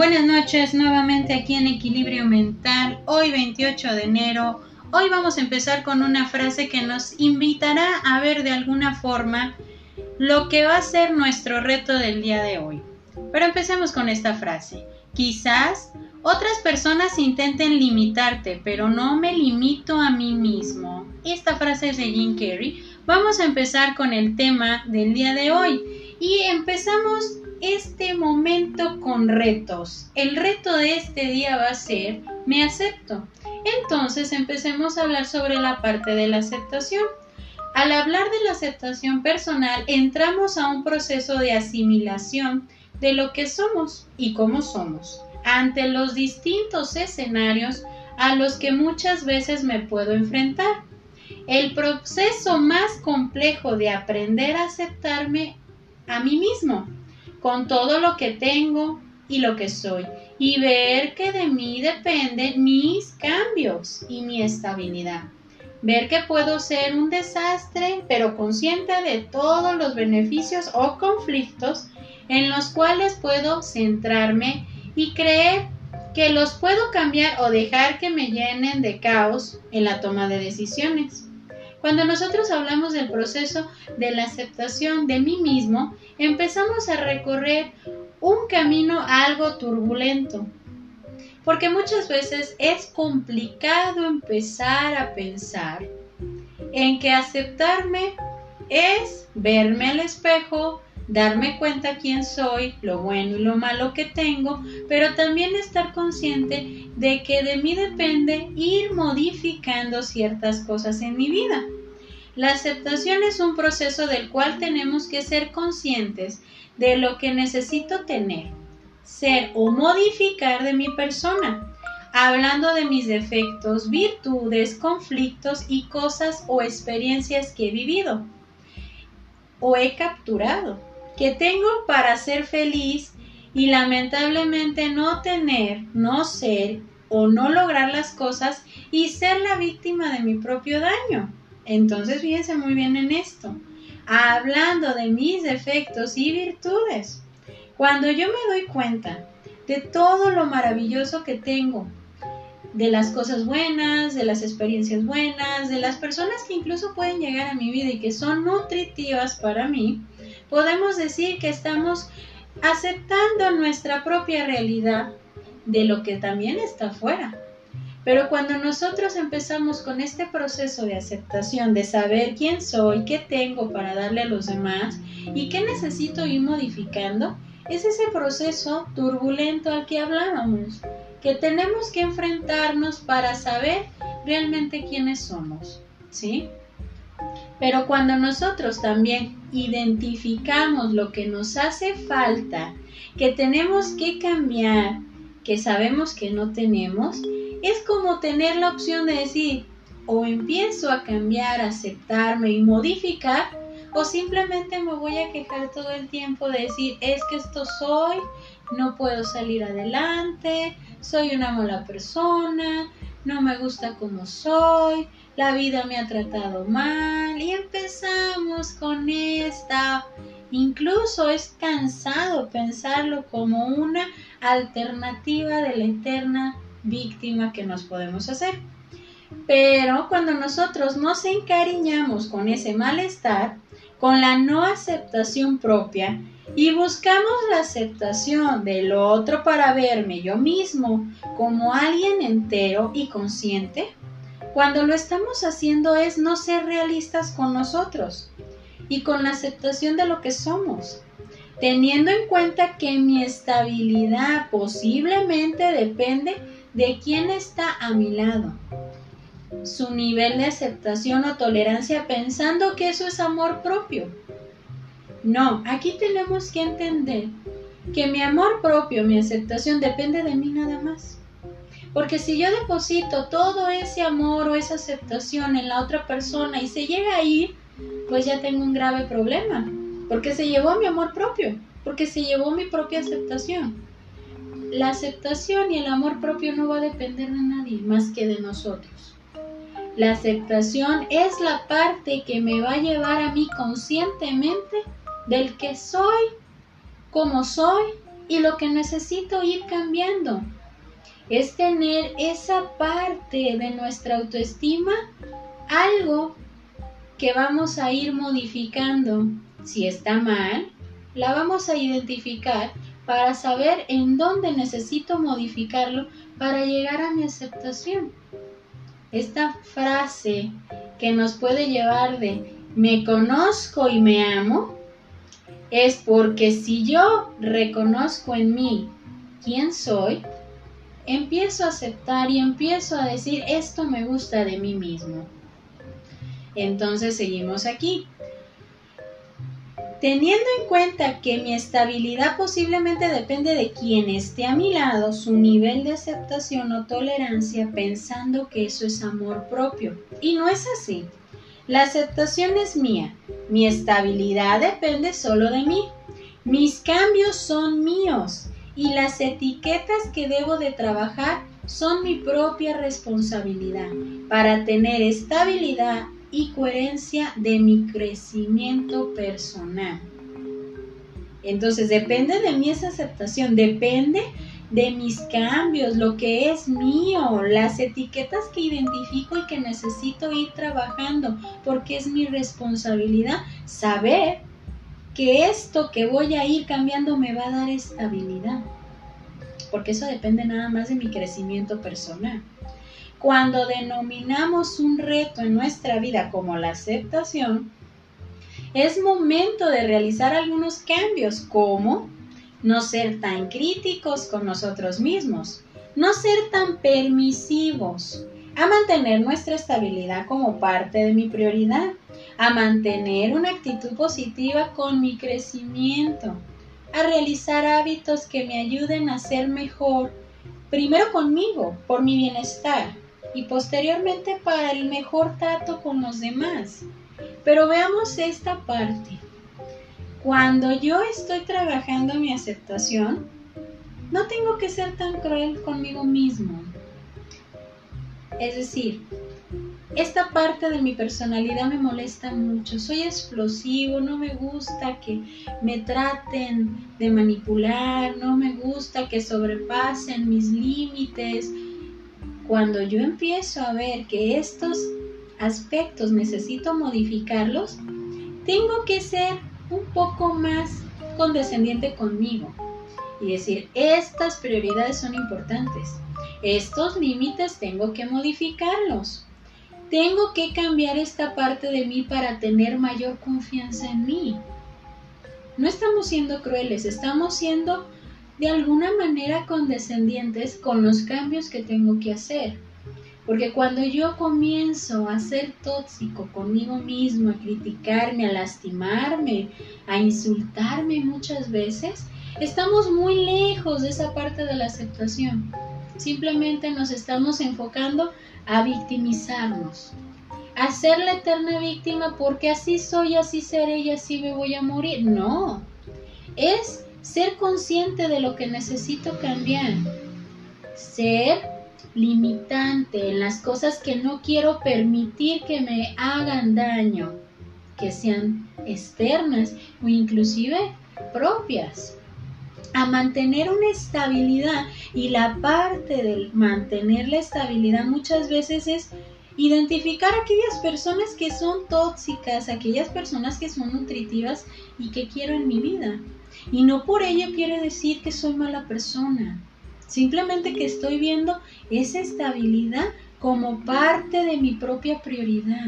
Buenas noches nuevamente aquí en Equilibrio Mental, hoy 28 de enero. Hoy vamos a empezar con una frase que nos invitará a ver de alguna forma lo que va a ser nuestro reto del día de hoy. Pero empecemos con esta frase. Quizás otras personas intenten limitarte, pero no me limito a mí mismo. Esta frase es de Jim Carrey. Vamos a empezar con el tema del día de hoy y empezamos este momento con retos. El reto de este día va a ser me acepto. Entonces empecemos a hablar sobre la parte de la aceptación. Al hablar de la aceptación personal, entramos a un proceso de asimilación de lo que somos y cómo somos ante los distintos escenarios a los que muchas veces me puedo enfrentar. El proceso más complejo de aprender a aceptarme a mí mismo con todo lo que tengo y lo que soy, y ver que de mí dependen mis cambios y mi estabilidad. Ver que puedo ser un desastre, pero consciente de todos los beneficios o conflictos en los cuales puedo centrarme y creer que los puedo cambiar o dejar que me llenen de caos en la toma de decisiones. Cuando nosotros hablamos del proceso de la aceptación de mí mismo, empezamos a recorrer un camino algo turbulento, porque muchas veces es complicado empezar a pensar en que aceptarme es verme al espejo, darme cuenta quién soy, lo bueno y lo malo que tengo, pero también estar consciente de que de mí depende ir modificando ciertas cosas en mi vida. La aceptación es un proceso del cual tenemos que ser conscientes de lo que necesito tener, ser o modificar de mi persona, hablando de mis defectos, virtudes, conflictos y cosas o experiencias que he vivido o he capturado que tengo para ser feliz y lamentablemente no tener, no ser o no lograr las cosas y ser la víctima de mi propio daño. Entonces fíjense muy bien en esto, hablando de mis defectos y virtudes. Cuando yo me doy cuenta de todo lo maravilloso que tengo, de las cosas buenas, de las experiencias buenas, de las personas que incluso pueden llegar a mi vida y que son nutritivas para mí, podemos decir que estamos aceptando nuestra propia realidad de lo que también está afuera. Pero cuando nosotros empezamos con este proceso de aceptación, de saber quién soy, qué tengo para darle a los demás y qué necesito ir modificando, es ese proceso turbulento al que hablábamos, que tenemos que enfrentarnos para saber realmente quiénes somos, ¿sí? Pero cuando nosotros también identificamos lo que nos hace falta, que tenemos que cambiar, que sabemos que no tenemos, es como tener la opción de decir, o empiezo a cambiar, aceptarme y modificar, o simplemente me voy a quejar todo el tiempo de decir, es que esto soy, no puedo salir adelante, soy una mala persona, no me gusta como soy, la vida me ha tratado mal y empezamos con esta. Incluso es cansado pensarlo como una alternativa de la eterna víctima que nos podemos hacer. Pero cuando nosotros nos encariñamos con ese malestar, con la no aceptación propia y buscamos la aceptación del otro para verme yo mismo como alguien entero y consciente, cuando lo estamos haciendo es no ser realistas con nosotros y con la aceptación de lo que somos, teniendo en cuenta que mi estabilidad posiblemente depende de quién está a mi lado, su nivel de aceptación o tolerancia pensando que eso es amor propio. No, aquí tenemos que entender que mi amor propio, mi aceptación depende de mí nada más. Porque si yo deposito todo ese amor o esa aceptación en la otra persona y se llega a ir, pues ya tengo un grave problema. Porque se llevó mi amor propio, porque se llevó mi propia aceptación. La aceptación y el amor propio no va a depender de nadie más que de nosotros. La aceptación es la parte que me va a llevar a mí conscientemente del que soy, cómo soy y lo que necesito ir cambiando. Es tener esa parte de nuestra autoestima, algo que vamos a ir modificando. Si está mal, la vamos a identificar para saber en dónde necesito modificarlo para llegar a mi aceptación. Esta frase que nos puede llevar de me conozco y me amo es porque si yo reconozco en mí quién soy, empiezo a aceptar y empiezo a decir esto me gusta de mí mismo. Entonces seguimos aquí. Teniendo en cuenta que mi estabilidad posiblemente depende de quien esté a mi lado, su nivel de aceptación o tolerancia, pensando que eso es amor propio. Y no es así. La aceptación es mía. Mi estabilidad depende solo de mí. Mis cambios son míos y las etiquetas que debo de trabajar son mi propia responsabilidad para tener estabilidad y coherencia de mi crecimiento personal. Entonces depende de mí esa aceptación, depende de mis cambios, lo que es mío, las etiquetas que identifico y que necesito ir trabajando, porque es mi responsabilidad saber que esto que voy a ir cambiando me va a dar estabilidad, porque eso depende nada más de mi crecimiento personal. Cuando denominamos un reto en nuestra vida como la aceptación, es momento de realizar algunos cambios como no ser tan críticos con nosotros mismos, no ser tan permisivos, a mantener nuestra estabilidad como parte de mi prioridad, a mantener una actitud positiva con mi crecimiento, a realizar hábitos que me ayuden a ser mejor, primero conmigo, por mi bienestar, y posteriormente para el mejor trato con los demás. Pero veamos esta parte. Cuando yo estoy trabajando mi aceptación, no tengo que ser tan cruel conmigo mismo. Es decir, esta parte de mi personalidad me molesta mucho. Soy explosivo, no me gusta que me traten de manipular, no me gusta que sobrepasen mis límites, cuando yo empiezo a ver que estos aspectos necesito modificarlos, tengo que ser un poco más condescendiente conmigo y decir, estas prioridades son importantes, estos límites tengo que modificarlos, tengo que cambiar esta parte de mí para tener mayor confianza en mí. No estamos siendo crueles, estamos siendo de alguna manera condescendientes con los cambios que tengo que hacer. Porque cuando yo comienzo a ser tóxico conmigo mismo, a criticarme, a lastimarme, a insultarme muchas veces, estamos muy lejos de esa parte de la aceptación. Simplemente nos estamos enfocando a victimizarnos, a ser la eterna víctima porque así soy, así seré y así me voy a morir. No, es ser consciente de lo que necesito cambiar, ser limitante en las cosas que no quiero permitir que me hagan daño, que sean externas o inclusive propias. A mantener una estabilidad y la parte del mantener la estabilidad muchas veces es identificar aquellas personas que son tóxicas, aquellas personas que son nutritivas y que quiero en mi vida. Y no por ello quiere decir que soy mala persona. Simplemente que estoy viendo esa estabilidad como parte de mi propia prioridad,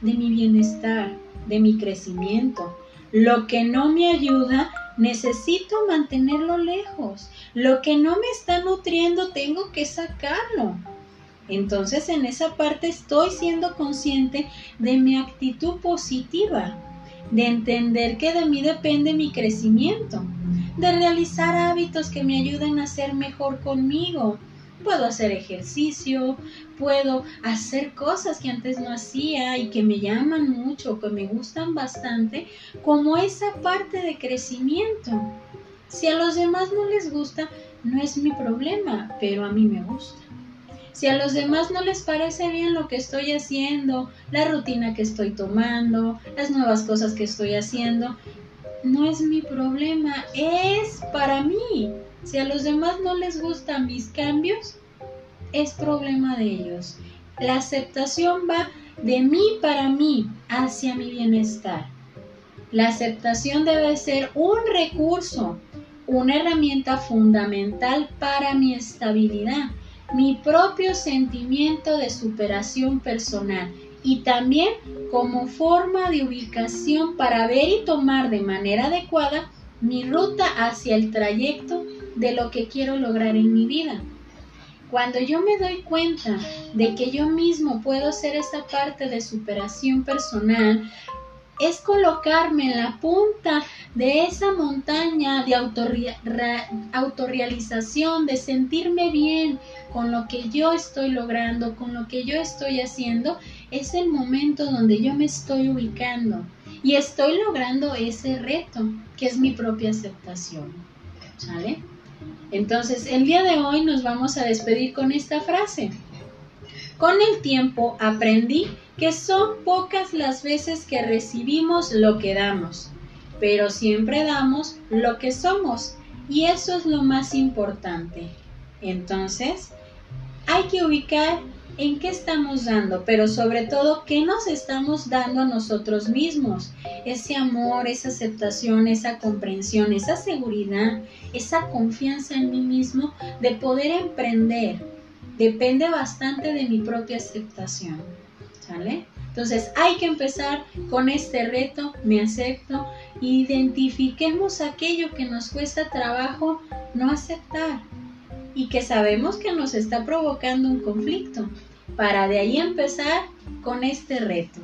de mi bienestar, de mi crecimiento. Lo que no me ayuda, necesito mantenerlo lejos. Lo que no me está nutriendo, tengo que sacarlo. Entonces en esa parte estoy siendo consciente de mi actitud positiva de entender que de mí depende mi crecimiento, de realizar hábitos que me ayuden a ser mejor conmigo. Puedo hacer ejercicio, puedo hacer cosas que antes no hacía y que me llaman mucho, que me gustan bastante, como esa parte de crecimiento. Si a los demás no les gusta, no es mi problema, pero a mí me gusta. Si a los demás no les parece bien lo que estoy haciendo, la rutina que estoy tomando, las nuevas cosas que estoy haciendo, no es mi problema, es para mí. Si a los demás no les gustan mis cambios, es problema de ellos. La aceptación va de mí para mí, hacia mi bienestar. La aceptación debe ser un recurso, una herramienta fundamental para mi estabilidad, mi propio sentimiento de superación personal y también como forma de ubicación para ver y tomar de manera adecuada mi ruta hacia el trayecto de lo que quiero lograr en mi vida. Cuando yo me doy cuenta de que yo mismo puedo ser esa parte de superación personal, es colocarme en la punta de esa montaña de autorrealización, de sentirme bien con lo que yo estoy logrando, con lo que yo estoy haciendo, es el momento donde yo me estoy ubicando y estoy logrando ese reto que es mi propia aceptación. ¿Sale? Entonces, el día de hoy nos vamos a despedir con esta frase. Con el tiempo aprendí que son pocas las veces que recibimos lo que damos, pero siempre damos lo que somos y eso es lo más importante. Entonces, hay que ubicar en qué estamos dando, pero sobre todo qué nos estamos dando a nosotros mismos. Ese amor, esa aceptación, esa comprensión, esa seguridad, esa confianza en mí mismo de poder emprender. Depende bastante de mi propia aceptación. Entonces hay que empezar con este reto, me acepto, identifiquemos aquello que nos cuesta trabajo no aceptar y que sabemos que nos está provocando un conflicto, para de ahí empezar con este reto.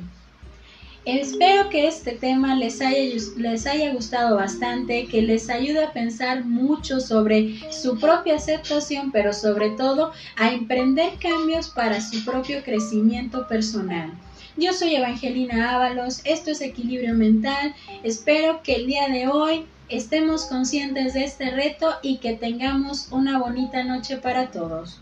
Espero que este tema les haya, les haya gustado bastante, que les ayude a pensar mucho sobre su propia aceptación, pero sobre todo a emprender cambios para su propio crecimiento personal. Yo soy Evangelina Ábalos, esto es Equilibrio Mental, espero que el día de hoy estemos conscientes de este reto y que tengamos una bonita noche para todos.